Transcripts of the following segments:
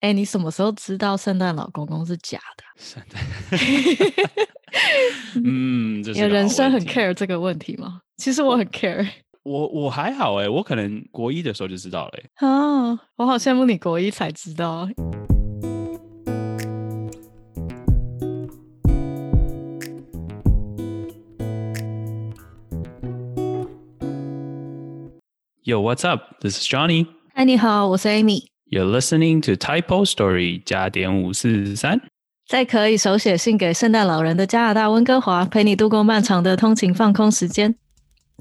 哎，你什么时候知道圣诞老公公是假的？圣诞，嗯，你人生很 care 这个问题吗？其实我很 care。我我还好哎，我可能国一的时候就知道了。啊，我好羡慕你国一才知道。Yo, what's up? This is Johnny. 嗨，你好，我是 Amy。You're listening to Typo Story 加点五四三，在可以手写信给圣诞老人的加拿大温哥华，陪你度过漫长的通勤放空时间。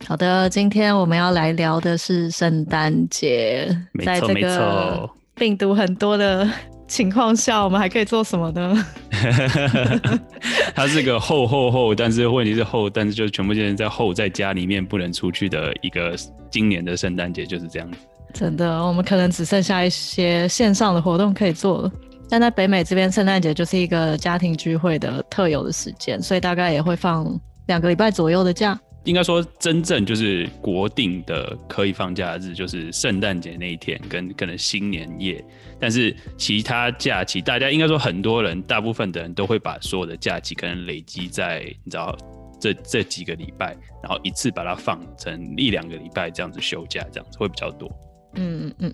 好的，今天我们要来聊的是圣诞节。在这个病毒很多的情况下，我们还可以做什么呢？它是个厚厚厚，但是问题是厚，但是就全部现在厚，在家里面不能出去的一个今年的圣诞节就是这样子。真的，我们可能只剩下一些线上的活动可以做了。但在北美这边，圣诞节就是一个家庭聚会的特有的时间，所以大概也会放两个礼拜左右的假。应该说，真正就是国定的可以放假日，就是圣诞节那一天跟可能新年夜。但是其他假期，大家应该说很多人，大部分的人都会把所有的假期可能累积在你知道这这几个礼拜，然后一次把它放成一两个礼拜这样子休假，这样子会比较多。嗯嗯嗯，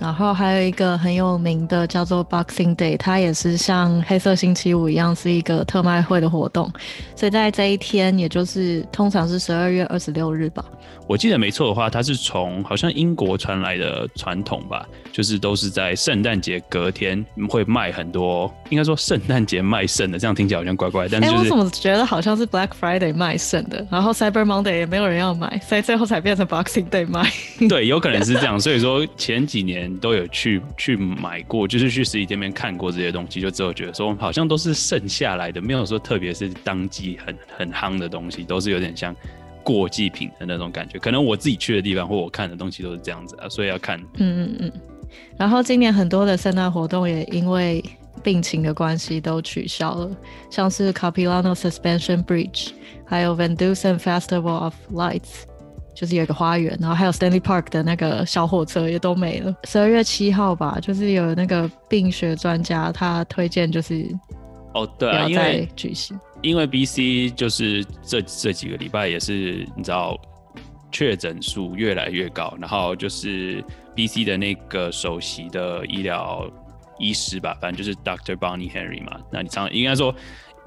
然后还有一个很有名的叫做 Boxing Day，它也是像黑色星期五一样是一个特卖会的活动，所以在这一天，也就是通常是十二月二十六日吧。我记得没错的话，它是从好像英国传来的传统吧，就是都是在圣诞节隔天会卖很多，应该说圣诞节卖剩的，这样听起来好像怪怪。但是我怎么觉得好像是 Black Friday 卖剩的，然后 Cyber Monday 也没有人要买，所以最后才变成 Boxing Day 卖。对，有可能是这样。所以说前几年都有去去买过，就是去实体店面看过这些东西，就之后觉得说好像都是剩下来的，没有说特别是当季很很夯的东西，都是有点像。过季品的那种感觉，可能我自己去的地方或我看的东西都是这样子啊，所以要看。嗯嗯嗯。然后今年很多的圣诞活动也因为病情的关系都取消了，像是 Capilano Suspension Bridge，还有 Van Dusen Festival of Lights，就是有一个花园，然后还有 Stanley Park 的那个小火车也都没了。十二月七号吧，就是有那个病学专家他推荐就是哦对啊，因为举行。因为 B C 就是这这几个礼拜也是你知道确诊数越来越高，然后就是 B C 的那个首席的医疗医师吧，反正就是 Doctor Bonnie Henry 嘛，那你常应该说。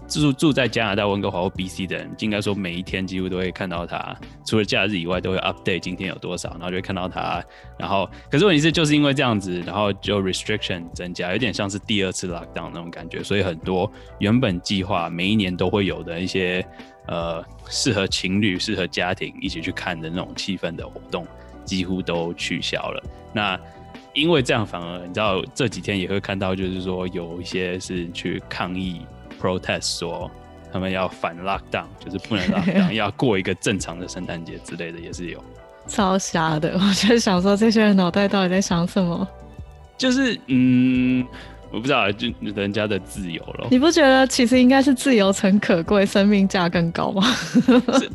住住在加拿大温哥华或 BC 的人，应该说每一天几乎都会看到他，除了假日以外，都会 update 今天有多少，然后就会看到他。然后，可是问题是，就是因为这样子，然后就 restriction 增加，有点像是第二次 lockdown 那种感觉，所以很多原本计划每一年都会有的一些呃适合情侣、适合家庭一起去看的那种气氛的活动，几乎都取消了。那因为这样，反而你知道这几天也会看到，就是说有一些是去抗议。Protest 说他们要反 lockdown，就是不能 lockdown，要过一个正常的圣诞节之类的，也是有。超瞎的，我就想说这些人脑袋到底在想什么？就是嗯。我不知道，就人家的自由了。你不觉得其实应该是自由诚可贵，生命价更高吗？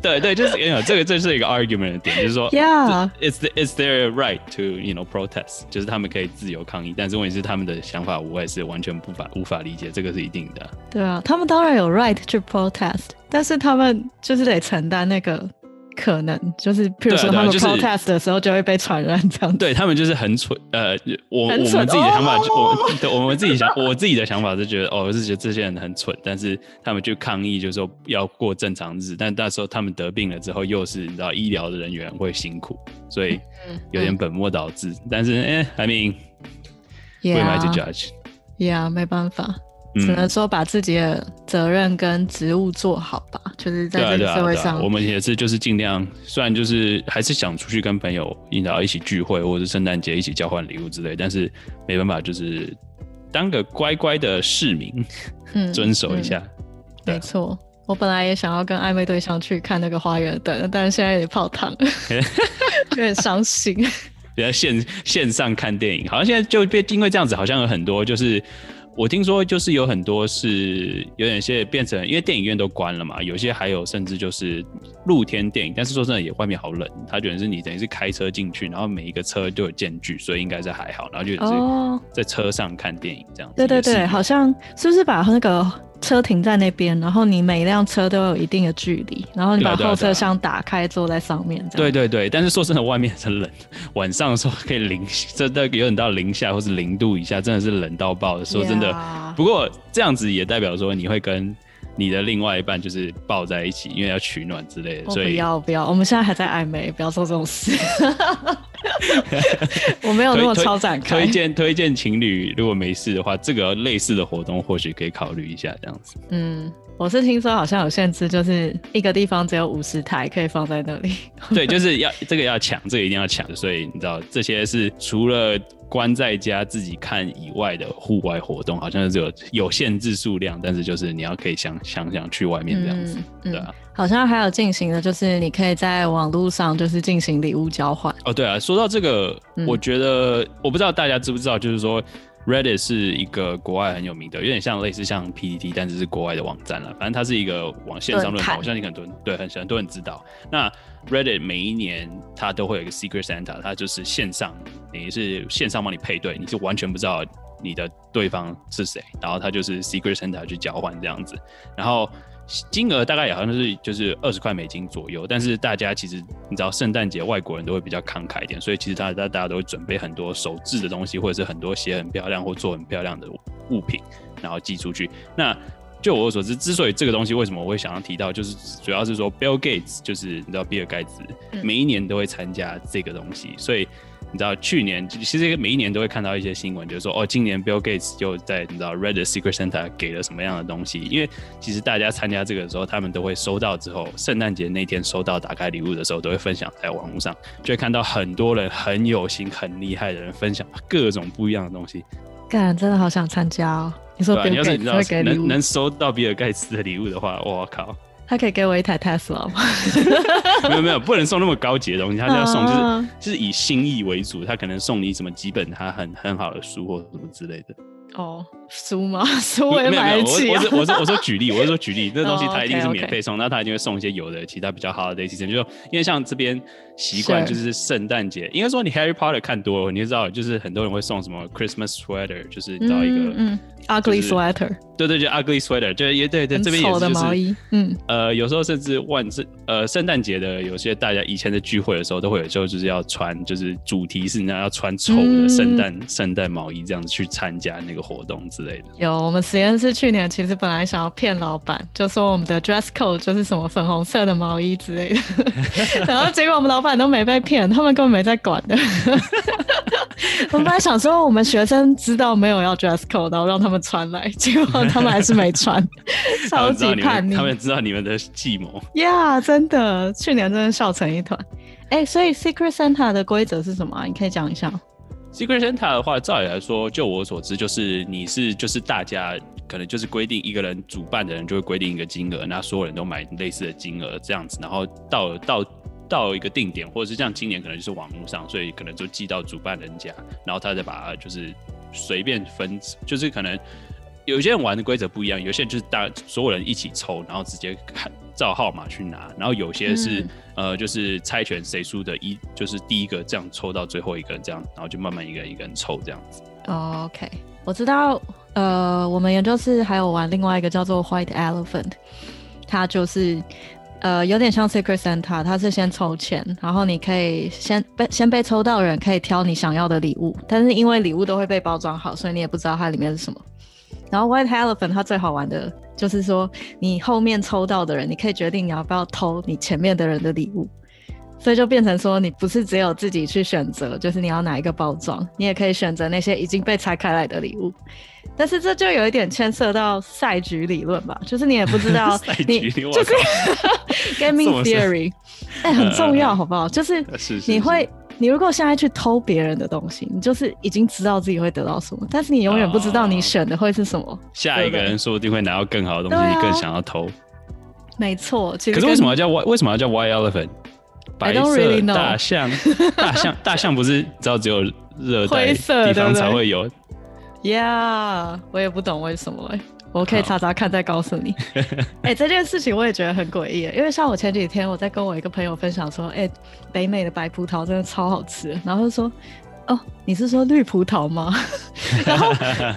对对，就是有这个，这是一个 argument 的点，就是说，Yeah，it's it's their right to you know protest，就是他们可以自由抗议，但是问题是他们的想法，我也是完全不法无法理解，这个是一定的。对啊，他们当然有 right to protest，但是他们就是得承担那个。可能就是，譬如说他们 protest 的时候就会被传染这样。对他们就是很蠢，呃，我我们自己的想法，我 我们自己想，我自己的想法是觉得，哦，是觉得这些人很蠢，但是他们去抗议，就是说要过正常日子，但那时候他们得病了之后，又是你知道医疗的人员会辛苦，所以有点本末倒置。但是，哎，I mean，we might judge，yeah，没办法。只能说把自己的责任跟职务做好吧，就是在这个社会上，我们也是就是尽量，虽然就是还是想出去跟朋友引导一起聚会，或者是圣诞节一起交换礼物之类，但是没办法，就是当个乖乖的市民，嗯，遵守一下。没错，我本来也想要跟暧昧对象去看那个花园灯，但是现在有点泡汤，有点伤心。比较线线上看电影，好像现在就变因为这样子，好像有很多就是。我听说就是有很多是有点些变成，因为电影院都关了嘛，有些还有甚至就是露天电影，但是说真的也外面好冷，他觉得是你等于是开车进去，然后每一个车都有间距，所以应该是还好，然后就是在车上看电影这样子。对对对，好像是不是把那个。车停在那边，然后你每一辆车都有一定的距离，然后你把后车厢打开，坐在上面。对对对，但是说真的，外面很冷，晚上的时候可以零，真的有点到零下或是零度以下，真的是冷到爆的。说真的，不过这样子也代表说你会跟。你的另外一半就是抱在一起，因为要取暖之类的，所以不要不要，我们现在还在暧昧，不要做这种事。我没有那么超展开。推荐推荐情侣，如果没事的话，这个类似的活动或许可以考虑一下，这样子。嗯，我是听说好像有限制，就是一个地方只有五十台可以放在那里。对，就是要这个要抢，这个一定要抢，所以你知道这些是除了。关在家自己看以外的户外活动，好像是有有限制数量，但是就是你要可以想想想去外面这样子，对啊。好像还有进行的，就是你可以在网络上就是进行礼物交换。哦，对啊，说到这个，我觉得我不知道大家知不知道，就是说 Reddit 是一个国外很有名的，有点像类似像 PPT，但是是国外的网站了。反正它是一个网线上论坛，我相信很多人对很很多人知道。那 Reddit 每一年它都会有一个 Secret Santa，它就是线上，等于是线上帮你配对，你是完全不知道你的对方是谁，然后他就是 Secret Santa 去交换这样子，然后。金额大概也好像是就是二十块美金左右，但是大家其实你知道圣诞节外国人都会比较慷慨一点，所以其实大家大家都会准备很多手制的东西，或者是很多写很漂亮或做很漂亮的物品，然后寄出去。那就我所知，之所以这个东西为什么我会想要提到，就是主要是说 Bill Gates 就是你知道比尔盖茨每一年都会参加这个东西，所以。你知道去年其实每一年都会看到一些新闻，就是说哦，今年 Bill Gates 就在你知道 Reddit Secret Santa 给了什么样的东西？因为其实大家参加这个的时候，他们都会收到之后，圣诞节那天收到打开礼物的时候，都会分享在网络上，就会看到很多人很有心、很厉害的人分享各种不一样的东西。干，真的好想参加哦！你说，你要是你知道能能收到比尔盖茨的礼物的话，我靠！他可以给我一台 Tesla 吗？没有没有，不能送那么高级的东西，他要送就是就是以心意为主，他可能送你什么几本他很很好的书或什么之类的。哦，书吗？书我也买得起。我是我是我说举例，我是说举例，这东西 他一定是免费送，那他一定会送一些有的其他比较好的 Day Season，就因为像这边习惯就是圣诞节，应该说你 Harry Potter 看多了，你就知道，就是很多人会送什么 Christmas sweater，就是找一个嗯 ugly sweater，对对，就 ugly sweater，就也对对，这边也是就是嗯。呃，有时候甚至万圣呃圣诞节的有些大家以前的聚会的时候，都会有时候就是要穿，就是主题是你要穿丑的圣诞圣诞毛衣这样子去参加那个活动之类的。有，我们实验室去年其实本来想要骗老板，就说我们的 dress code 就是什么粉红色的毛衣之类的，然后结果我们老板都没被骗，他们根本没在管的。我们本来想说我们学生知道没有要 dress code，然后让他们穿来，结果他们还是没穿，超级叛逆。他们知道你们的计谋。呀，真的，去年真的笑成一团。哎，所以 Secret Santa 的规则是什么？你可以讲一下。Secret Santa 的话，照理来说，就我所知，就是你是就是大家可能就是规定一个人主办的人就会规定一个金额，那所有人都买类似的金额这样子，然后到到到一个定点，或者是像今年可能就是网络上，所以可能就寄到主办人家，然后他再把它就是随便分，就是可能有些人玩的规则不一样，有些人就是大所有人一起抽，然后直接看。照号码去拿，然后有些是呃，就是猜拳谁输的，一就是第一个这样抽到最后一个这样，然后就慢慢一个人一个人抽这样子。OK，我知道，呃，我们研究室还有玩另外一个叫做 White Elephant，它就是呃有点像 Secret Santa，它是先抽签，然后你可以先被先被抽到人可以挑你想要的礼物，但是因为礼物都会被包装好，所以你也不知道它里面是什么。然后 White Elephant 它最好玩的就是说，你后面抽到的人，你可以决定你要不要偷你前面的人的礼物，所以就变成说，你不是只有自己去选择，就是你要哪一个包装，你也可以选择那些已经被拆开来的礼物。但是这就有一点牵涉到赛局理论吧，就是你也不知道 你 就是 Gaming Theory，哎，很重要，好不好？就是你会。你如果现在去偷别人的东西，你就是已经知道自己会得到什么，但是你永远不知道你选的会是什么。下一个人说不定会拿到更好的东西，你更想要偷。没错，可是为什么要叫 Y？为什么要叫 Y Elephant？白色大象，大象，大象不是知道只有热带地方才会有。Yeah，我也不懂为什么哎、我可以查查看再告诉你。哎、这件事情我也觉得很诡异，因为像我前几天我在跟我一个朋友分享说，哎、北美的白葡萄真的超好吃，然后说。哦，你是说绿葡萄吗？然后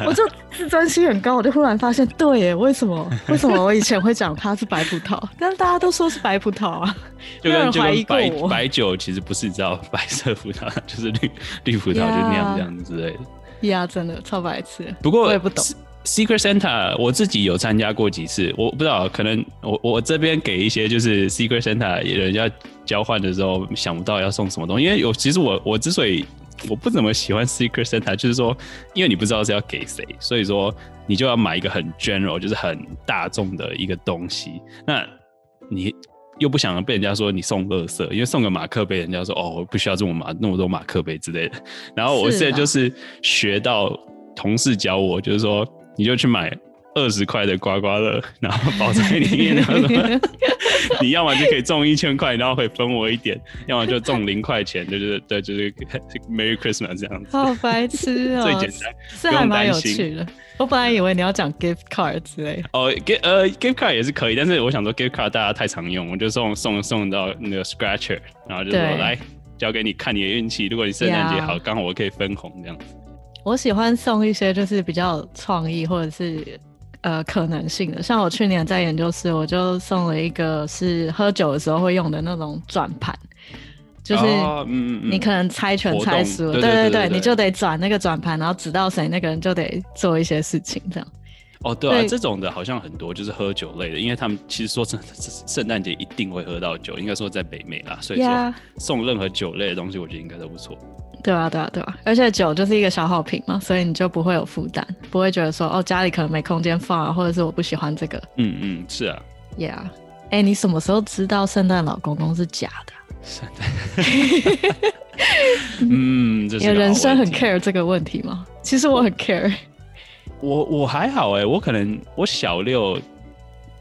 我就自尊心很高，我就忽然发现，对耶，为什么？为什么我以前会讲它是白葡萄，但是大家都说是白葡萄啊？就跟就没有人怀疑跟白过我白酒其实不是你知道白色葡萄，就是绿绿葡萄就那样这样子之类的。呀，真的超白痴。不过我也不懂 Secret Santa 我自己有参加过几次，我不知道可能我我这边给一些就是 Secret Santa 人家交换的时候想不到要送什么东西，因为有其实我我之所以我不怎么喜欢 Secret Santa，就是说因为你不知道是要给谁，所以说你就要买一个很 general，就是很大众的一个东西，那你。又不想被人家说你送垃圾，因为送个马克杯，人家说哦，我不需要这么马那么多马克杯之类的。然后我现在就是学到同事教我，就是说你就去买二十块的刮刮乐，然后包在里面，然后什么，你要么就可以中一千块，然后会分我一点，要么就中零块钱，就是对，就是 Merry Christmas 这样子。好白痴哦、最简单，是还蛮有趣的。我本来以为你要讲 gift card 之类的。哦，gift 呃 gift card 也是可以，但是我想说 gift card 大家太常用，我就送送送到那个 scratcher，然后就说对来交给你看你的运气，如果你圣诞节好，刚好我可以分红这样子。我喜欢送一些就是比较有创意或者是呃可能性的，像我去年在研究室，我就送了一个是喝酒的时候会用的那种转盘，就是哦嗯嗯嗯。你可能猜拳猜输了，对对对对对对你就得转那个转盘，然后指到谁，那个人就得做一些事情，这样。哦，对啊，这种的好像很多，就是喝酒类的，因为他们其实说真的，圣诞节一定会喝到酒，应该说在北美啦，所以说送任何酒类的东西，我觉得应该都不错。对啊，对啊，对啊，而且酒就是一个消耗品嘛，所以你就不会有负担，不会觉得说哦家里可能没空间放啊，或者是我不喜欢这个嗯嗯，是啊，，Yeah。哎、你什么时候知道圣诞老公公是假的？圣诞，嗯，这你人生很 care 这个问题吗？其实我很 care。我我还好哎、我可能我小六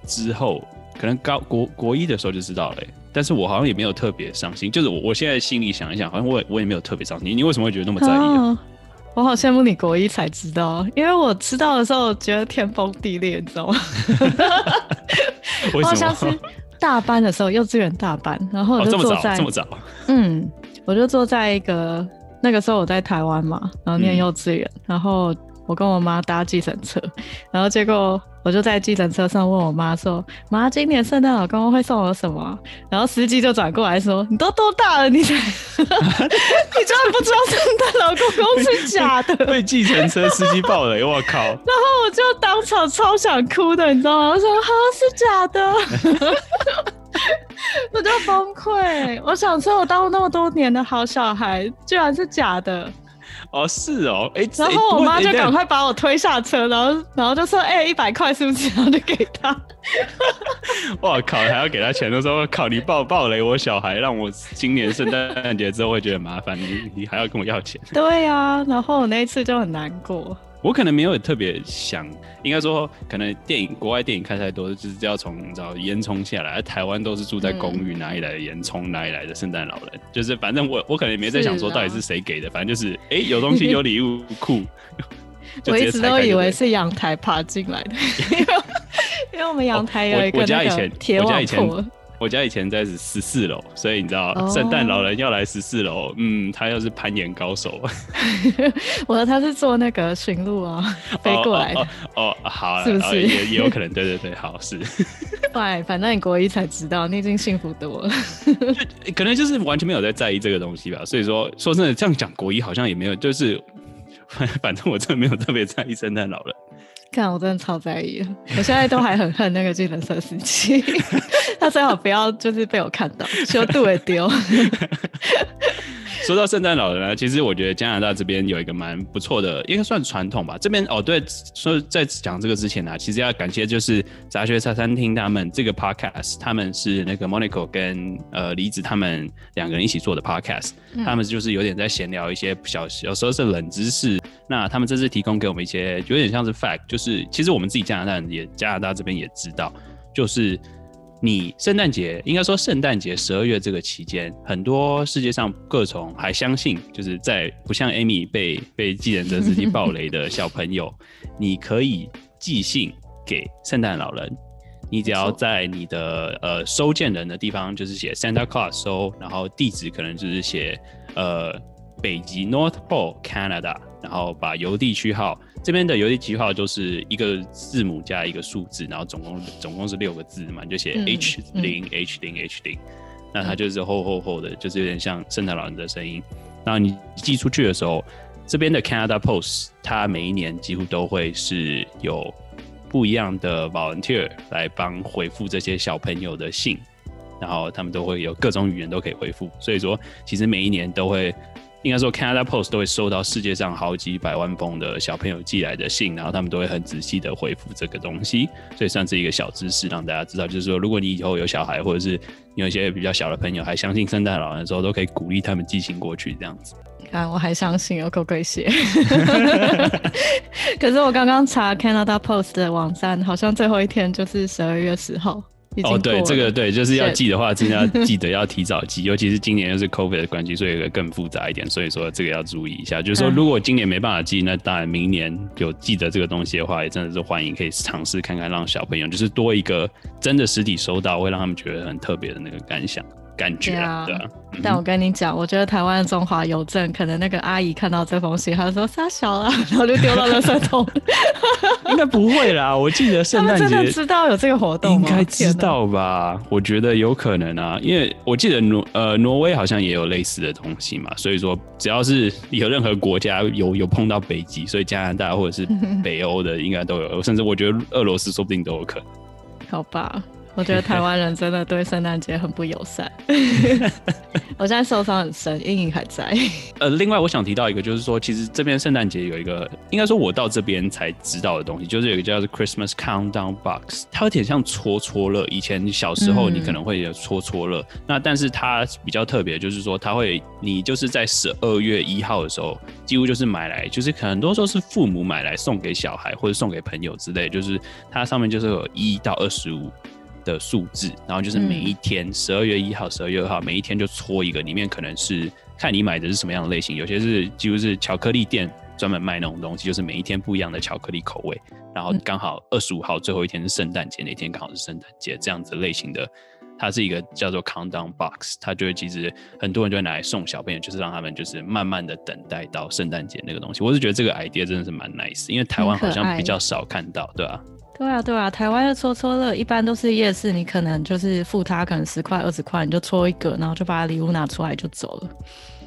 之后，可能高国国一的时候就知道了欸、但是我好像也没有特别伤心，就是我我现在心里想一想，好像我也我也没有特别伤心。你为什么会觉得那么在意啊？啊我好羡慕你国一才知道，因为我知道的时候觉得天崩地裂，你知道吗？我好像是？大班的时候，幼稚园大班，然后我哦，这么早，就坐在、这么早，嗯，我就坐在一个那个时候我在台湾嘛，然后念嗯幼稚园，然后我跟我妈搭计程车，然后结果我就在计程车上问我妈说：“妈，今年圣诞老公公会送我什么啊？”然后司机就转过来说：“你都多大了，你才 你居然不知道圣诞老公公是假的？”被计程车司机爆雷，我靠！然后我就当场超想哭的，你知道吗？我说哈是假的，我就崩溃。我想说，我当了那么多年的好小孩，居然是假的。哦，是哦，哎、然哎后我妈就赶，快把我推下车，然后然后就说：“哎、一百块是不是？”然后就给他。哎我靠，还要给他钱，都说靠，你暴暴雷我小孩，让我今年圣诞节之后会觉得麻烦，你你还要跟我要钱。对呀、然后我那一次就很难过。我可能没有特别想，应该说可能电影国外电影看太多，就是要从你知道烟囱下来，台湾都是住在公寓，哪里来的烟囱，哪里来的圣诞老人？就是反正我我可能也没在想说到底是谁给的，反正就是哎、有东西有礼物酷，我一直都以为是阳台爬进来的，因为因为我们阳台有我一个那个我家以前铁网我家以前破。我家以前在十四楼，所以你知道哦圣诞老人要来十四楼，嗯，他又是攀岩高手，我的他是坐那个驯鹿啊，飞过来的。哦哦哦哦好啦，是不是哦也也有可能，对对对，好是，对，反正你国一才知道，你已经幸福多了。可能就是完全没有在在意这个东西吧。所以说，说真的，这样讲国一好像也没有，就是 反正我真的没有特别在意圣诞老人。看，我真的超在意，我现在都还很恨那个计程车司机，他最好不要就是被我看到，修度也丢。说到圣诞老人呢，其实我觉得加拿大这边有一个蛮不错的，应该算传统吧。这边哦，对，说在讲这个之前呢、其实要感谢就是杂学茶餐厅他们这个 podcast，他们是那个 Monaco 跟呃梨子他们两个人一起做的 podcast，、他们就是有点在闲聊一些小有时候是冷知识。那他们这次提供给我们一些有点像是 fact，就是其实我们自己加拿大人也加拿大这边也知道，就是你圣诞节应该说圣诞节十二月这个期间，很多世界上各种还相信，就是在不像 Amy 被被计程车司机暴雷的小朋友，你可以寄信给圣诞老人。你只要在你的呃收件人的地方，就是写 Santa Claus 收，然后地址可能就是写呃北极 North Pole Canada，然后把邮递区号这边的邮递区号就是一个字母加一个数字，然后总共总共是六个字嘛，你就写 H 零 H 零 H 零，那它就是厚厚厚的，就是有点像圣诞老人的声音。然后你寄出去的时候，这边的 Canada Post 它每一年几乎都会是有。不一样的 volunteer 来帮回复这些小朋友的信，然后他们都会有各种语言都可以回复，所以说其实每一年都会，应该说 Canada Post 都会收到世界上好几百万封的小朋友寄来的信，然后他们都会很仔细的回复这个东西，所以算是一个小知识让大家知道，就是说如果你以后有小孩或者是有一些比较小的朋友还相信圣诞老人的时候，都可以鼓励他们寄信过去这样子。看，我还相信有狗鬼写。可是我刚刚查 Canada Post 的网站，好像最后一天就是十二月十号。哦，对，这个对，就是要寄的话，真的要记得要提早寄，尤其是今年又是 COVID 的关系，所以会更复杂一点。所以说这个要注意一下。就是说，如果今年没办法寄，那当然明年有记得这个东西的话，也真的是欢迎可以尝试看看，让小朋友就是多一个真的实体收到，会让他们觉得很特别的那个感想。感觉啊，但我跟你讲，我觉得台湾中华邮政可能那个阿姨看到这封信，她说撒小了，然后就丢到垃圾桶。应该不会啦，我记得圣诞节知道有这个活动，应该知道吧？我觉得有可能啊，因为我记得挪呃挪威好像也有类似的东西嘛，所以说只要是有任何国家有有碰到北极，所以加拿大或者是 北欧的应该都有，甚至我觉得俄罗斯说不定都有可能。好吧。我觉得台湾人真的对圣诞节很不友善，我现在受伤很深，阴影还在。呃，另外我想提到一个，就是说，其实这边圣诞节有一个，应该说我到这边才知道的东西，就是有一个叫做 Christmas Countdown Box，它有点像戳戳乐。以前小时候你可能会有戳戳乐，那但是它比较特别，就是说它会，你就是在十二月一号的时候，几乎就是买来，就是很多时候是父母买来送给小孩或者送给朋友之类，就是它上面就是有一到二十五。的数字，然后就是每一天，十二月一号、十二月二号，每一天就搓一个，里面可能是看你买的是什么样的类型，有些是几乎是巧克力店专门卖那种东西，就是每一天不一样的巧克力口味，然后刚好二十五号最后一天是圣诞节那天，刚好是圣诞节这样子类型的，它是一个叫做 countdown box，它就会其实很多人就会拿来送小朋友，就是让他们就是慢慢的等待到圣诞节那个东西。我是觉得这个 idea 真的是蛮 nice，因为台湾好像比较少看到，对吧？对啊，对啊，台湾的搓搓乐一般都是夜市，你可能就是付他可能十块二十块，你就搓一个，然后就把礼物拿出来就走了。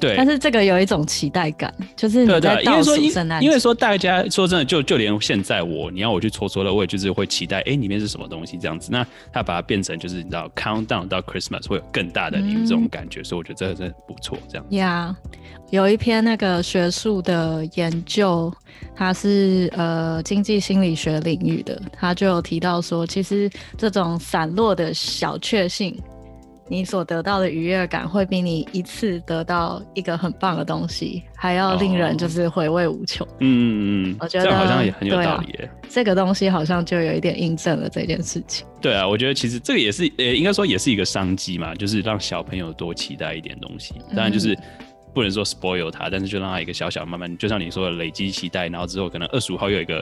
对，但是这个有一种期待感，就是你在倒数圣诞。因为说大家说真的，就就连现在我，你要我去搓搓乐，我也就是会期待，哎，里面是什么东西这样子。那他把它变成就是你知道，countdown 到 Christmas 会有更大的礼物这种感觉，所以我觉得这个真的不错。这样。呀，有一篇那个学术的研究。它是呃经济心理学领域的，他就有提到说，其实这种散落的小确幸，你所得到的愉悦感，会比你一次得到一个很棒的东西还要令人就是回味无穷。嗯嗯嗯，我觉得好像也很有道理。这个东西好像就有一点印证了这件事情。对啊，我觉得其实这个也是呃，应该说也是一个商机嘛，就是让小朋友多期待一点东西。当然就是。不能说 spoil 他，但是就让他一个小小慢慢，就像你说的累积期待，然后之后可能二十五号有一个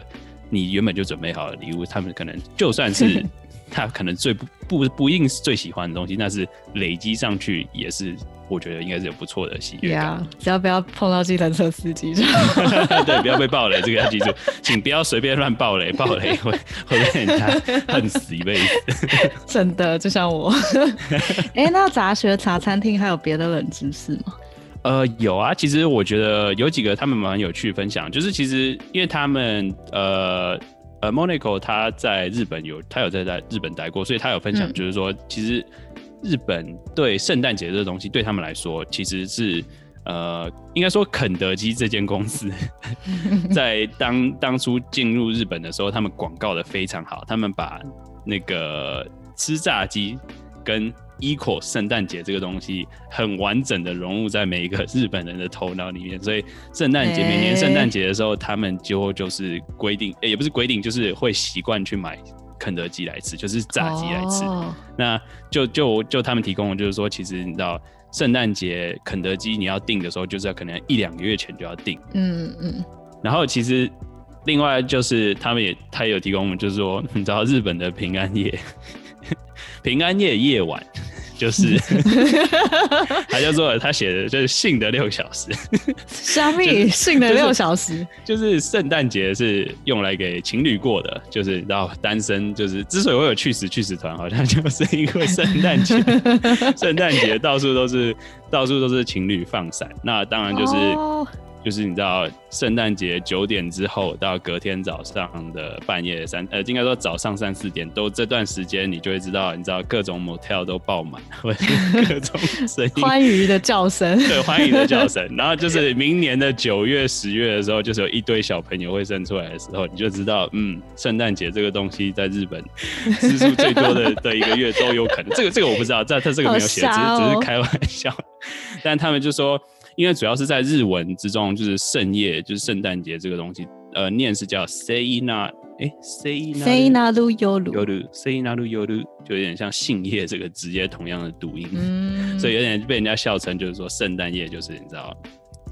你原本就准备好的礼物，他们可能就算是 他可能最不不不一定是最喜欢的东西，但是累积上去也是我觉得应该是有不错的喜悦感。只要不要碰到计程车司机，对，不要被暴雷，这个要记住，请不要随便乱暴雷，暴雷 会会被人家恨死一辈子。真的，就像我。哎，那杂学茶餐厅还有别的冷知识吗？呃，有啊，其实我觉得有几个他们蛮有趣分享，就是其实因为他们呃呃，Monaco 他在日本有他有在在日本待过，所以他有分享，就是说其实日本对圣诞节这个东西对他们来说，其实是呃应该说肯德基这间公司 在当当初进入日本的时候，他们广告的非常好，他们把那个吃炸鸡跟 equal 圣诞节这个东西很完整的融入在每一个日本人的头脑里面，所以圣诞节每年圣诞节的时候，他们就就是规定，也不是规定，就是会习惯去买肯德基来吃，就是炸鸡来吃。哦那就就就他们提供的就是说，其实你知道圣诞节肯德基你要订的时候，就是要可能一两个月前就要订。嗯嗯，然后其实另外就是他们也他也有提供我们，就是说你知道日本的平安夜，平安夜夜晚就是他就说他写的就是性的六小时，虾米性的六小时，就是圣诞节是用来给情侣过的，就是你知道单身就是之所以会有去死去死团，好像就是因为圣诞节，圣诞节到处都是到处都是情侣放闪，那当然就是。哦就是你知道，圣诞节九点之后到隔天早上的半夜三呃，应该说早上三四点，都这段时间你就会知道，你知道各种 motel 都爆满，或者是 各种声音，欢愉的叫声，对欢愉的叫声。然后就是明年的九月、十月的时候，就是有一堆小朋友会生出来的时候，你就知道，嗯，圣诞节这个东西在日本次数最多的 的一个月都有可能。这个这个我不知道，这他这个没有写，只是哦只是开玩笑。但他们就说，因为主要是在日文之中，就是圣夜，就是圣诞节这个东西，呃，念是叫 Seina，哎那路有路，yoru 就有点像杏叶这个直接同样的读音，嗯，所以有点被人家笑成就是说圣诞夜就是你知道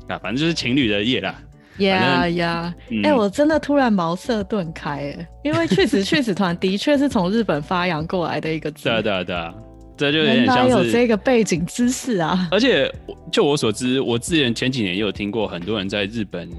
啊，反正就是情侣的夜啦。呀呀，嗯。哎，我真的突然茅塞顿开，哎，因为去死去死团的确是从日本发扬过来的一个字对，啊对啊对啊，这就有点像是。有这个背景知识啊，而且就我所知，我之前前几年也有听过很多人在日本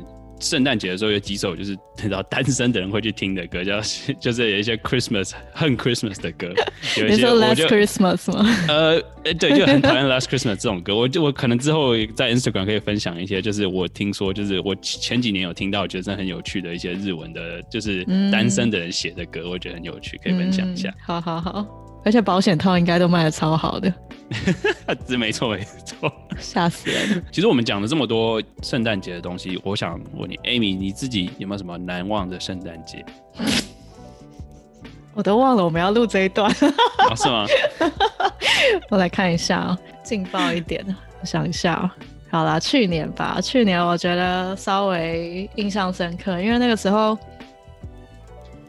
圣诞节的时候有几首就是你知道单身的人会去听的歌，叫 就是有一些 Christmas 恨 Christmas 的歌，有一你说些 Last Christmas 吗？呃，呃对，就很讨厌 Last Christmas 这种歌。我就我可能之后在 Instagram 可以分享一些，就是我听说，就是我前几年有听到，觉得很有趣的一些日文的，就是嗯单身的人写的歌，我觉得很有趣，可以分享一下嗯。好好好，而且保险套应该都卖的超好的，这没错没错。吓死人！其实我们讲了这么多圣诞节的东西，我想问你，Amy，你自己有没有什么难忘的圣诞节？我都忘了我们要录这一段，哦、是吗？我来看一下哦，劲爆一点，我想一下哦。好啦，去年吧，去年我觉得稍微印象深刻，因为那个时候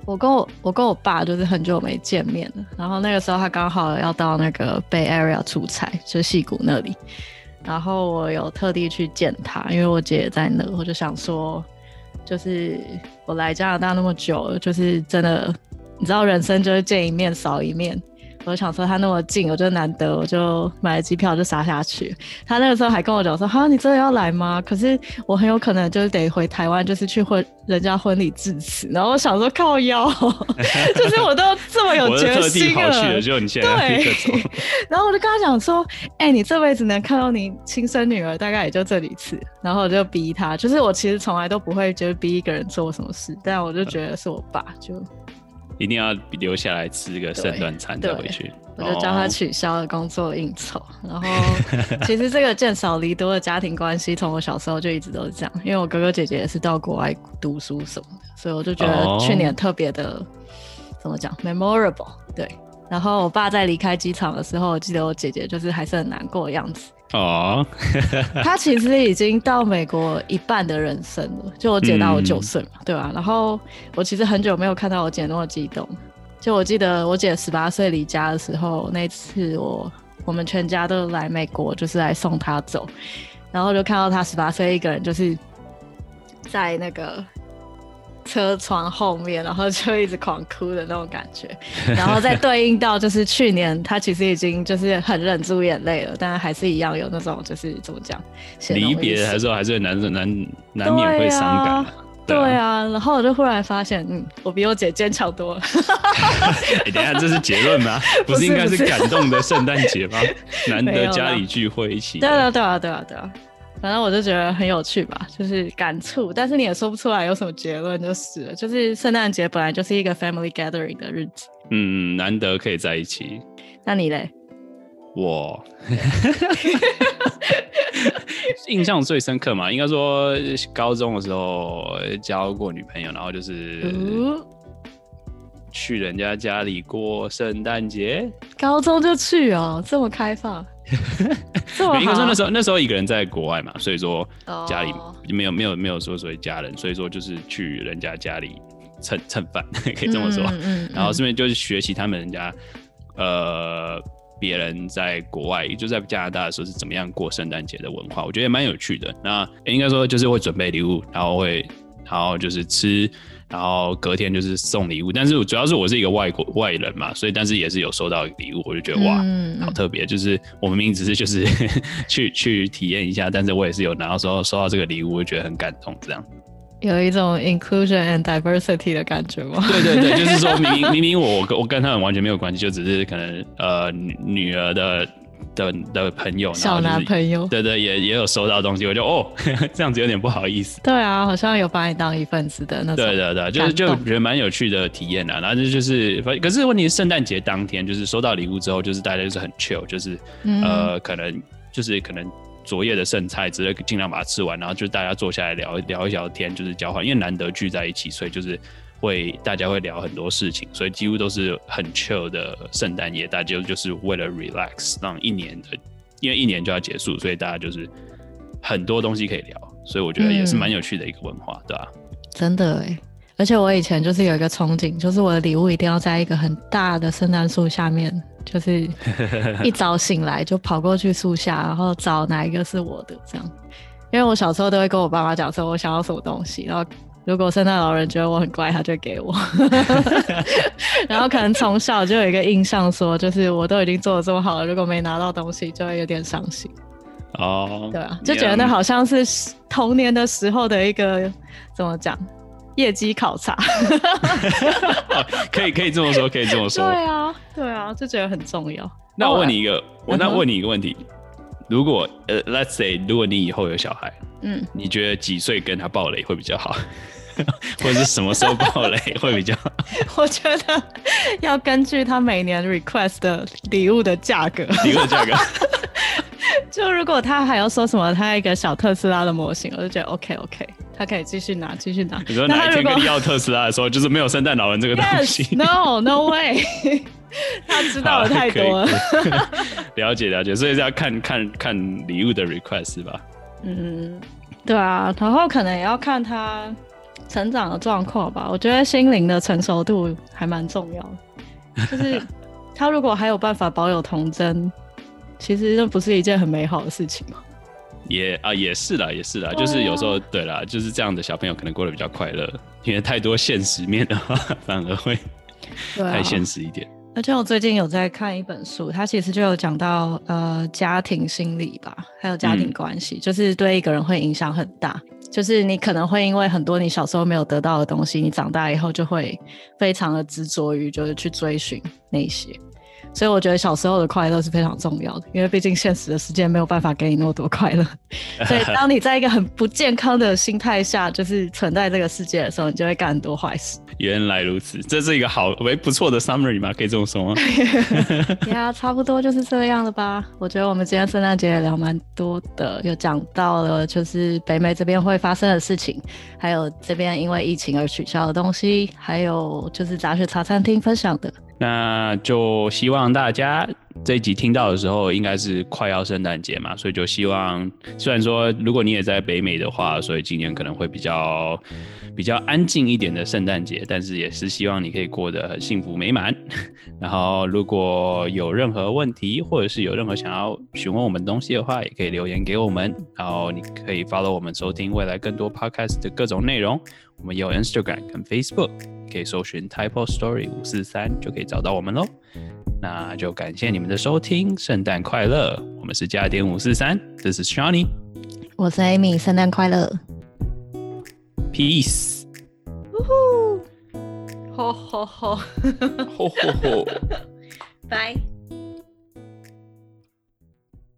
我跟我我跟我爸就是很久没见面了，然后那个时候他刚好要到那个 Bay Area 出差，就戏谷那里，然后我有特地去见他，因为我姐也在那，我就想说，就是我来加拿大那么久了，就是真的，你知道人生就是见一面少一面。我想说他那么近，我就难得，我就买了机票就杀下去。他那个时候还跟我讲说：“哈，你真的要来吗？”可是我很有可能就是得回台湾，就是去婚人家婚礼致辞。然后我想说靠腰，就是我都这么有决心跑去，了，就你现在要立刻走。然后我就跟他讲说：“哎、你这辈子能看到你亲生女儿，大概也就这一次。”然后我就逼他，就是我其实从来都不会就是逼一个人做什么事，但我就觉得是我爸，就一定要留下来吃个圣诞餐再回去。我就叫他哦取消了工作应酬。然后 其实这个见少离多的家庭关系，从我小时候就一直都是这样，因为我哥哥姐姐也是到国外读书什么的，所以我就觉得哦去年特别的、怎么讲 memorable。对，然后我爸在离开机场的时候，我记得我姐姐就是还是很难过的样子。哦，他其实已经到美国一半的人生了，就我姐大我嗯九岁嘛，对吧、然后我其实很久没有看到我姐那么激动。就我记得我姐十八岁离家的时候，那次我我们全家都来美国，就是来送她走，然后就看到她十八岁一个人，就是在那个车窗后面，然后就一直狂哭的那种感觉，然后再对应到就是去年他其实已经就是很忍住眼泪了，但还是一样有那种就是怎么讲离别水的时候还是会难难难免会伤感啊。对啊，啊，然后我就忽然发现，嗯，我比我姐坚强多了。哎等一下这是结论吗？不 不是是应该是感动的圣诞节吗？难得家里聚会一起。对啊，对啊，对啊，对啊。反正我就觉得很有趣吧，就是感触，但是你也说不出来有什么结论，就是了就是圣诞节本来就是一个 family gathering 的日子。嗯，难得可以在一起。那你嘞？我 印象最深刻嘛，应该说高中的时候交过女朋友，然后就是哦，去人家家里过圣诞节。高中就去哦，这么开放，这么好。应该说那时候那时候一个人在国外嘛，所以说哦家里没有没有没有说所谓家人，所以说就是去人家家里蹭蹭饭，可以这么说。嗯嗯然后顺便就是学习他们人家呃别人在国外，就在加拿大的时候是怎么样过圣诞节的文化，我觉得也蛮有趣的。那诶应该说就是会准备礼物，然后会然后就是吃。然后隔天就是送礼物，但是主要是我是一个外国外人嘛，所以但是也是有收到礼物，我就觉得哇，嗯好特别。就是我们明明只是就是 去去体验一下，但是我也是有拿到收收到这个礼物，我就觉得很感动。这样，有一种 inclusion and diversity 的感觉吗？对对对，就是说明 明明明我我跟他们完全没有关系，就只是可能呃女女儿的。的的朋友，小男朋友，对对，也也有收到东西，我就哦，这样子有点不好意思。对啊，好像有把你当一份子的那种。对对对，就是就觉得蛮有趣的体验啊。然后这就是，可是问题是圣诞节当天，就是收到礼物之后，就是大家就是很 chill，就是呃，可能就是可能昨夜的剩菜之类，尽量把它吃完，然后就大家坐下来聊聊一聊天，就是交换，因为难得聚在一起，所以就是。会大家会聊很多事情，所以几乎都是很 chill 的圣诞夜，大家就是为了 relax，让一年的，因为一年就要结束，所以大家就是很多东西可以聊，所以我觉得也是蛮有趣的一个文化，对吧？真的哎，而且我以前就是有一个憧憬，就是我的礼物一定要在一个很大的圣诞树下面，就是 一早醒来就跑过去树下，然后找哪一个是我的这样，因为我小时候都会跟我爸妈讲说我想要什么东西，然后。如果圣诞老人觉得我很乖，他就给我。然后可能从小就有一个印象，说就是我都已经做的这么好了，如果没拿到东西，就会有点伤心。哦，对啊，就觉得那好像是童年的时候的一个怎么讲业绩考察。可以可以这么说，可以这么说。对啊，对啊，就觉得很重要。那我问你一个，我那问你一个问题：如果呃，Let's say，如果你以后有小孩，嗯，你觉得几岁跟他暴雷会比较好？或者是什么时候爆雷会比较？我觉得要根据他每年 request 的礼物的价格。礼物的价格。就如果他还要说什么，他一个小特斯拉的模型，我就觉得 OK OK，他可以继续拿，继续拿。你说哪一天跟你要特斯拉的时候，就是没有圣诞老人这个东西？No No way，他知道的太多了。了解了解，所以是要看看看礼物的 request 吧？嗯，对啊，然后可能也要看他。成长的状况吧，我觉得心灵的成熟度还蛮重要的。就是他如果还有办法保有童真，其实这不是一件很美好的事情吗？也啊，也是啦，也是啦，就是有时候对啦，就是这样的小朋友可能过得比较快乐，因为太多现实面的话，反而会太现实一点。而且我最近有在看一本书，它其实就有讲到呃家庭心理吧，还有家庭关系，就是对一个人会影响很大。就是你可能会因为很多你小时候没有得到的东西，你长大以后就会非常的执着于就是去追寻那些。所以我觉得小时候的快乐是非常重要的，因为毕竟现实的世界没有办法给你那么多快乐。所以当你在一个很不健康的心态下，就是存在这个世界的时候，你就会干很多坏事。原来如此，这是一个好为不错的 summary 吗？可以这么说吗？呀，差不多就是这样了吧。我觉得我们今天圣诞节也聊蛮多的，有讲到了就是北美这边会发生的事情，还有这边因为疫情而取消的东西，还有就是杂学茶餐厅分享的。那就希望大家这一集听到的时候，应该是快要圣诞节嘛，所以就希望，虽然说如果你也在北美的话，所以今年可能会比较比较安静一点的圣诞节，但是也是希望你可以过得很幸福美满。然后如果有任何问题，或者是有任何想要询问我们东西的话，也可以留言给我们。然后你可以 follow 我们收听未来更多 podcast 的各种内容。我们有 Instagram 跟 Facebook，可以搜寻 Type Story 五四三就可以找到我们喽。那就感谢你们的收听，圣诞快乐！我们是加点五四三，This is Shawnee，我是 Amy，圣诞快乐 Peace. Woohoo. Ho ho ho. ho ho ho. Bye.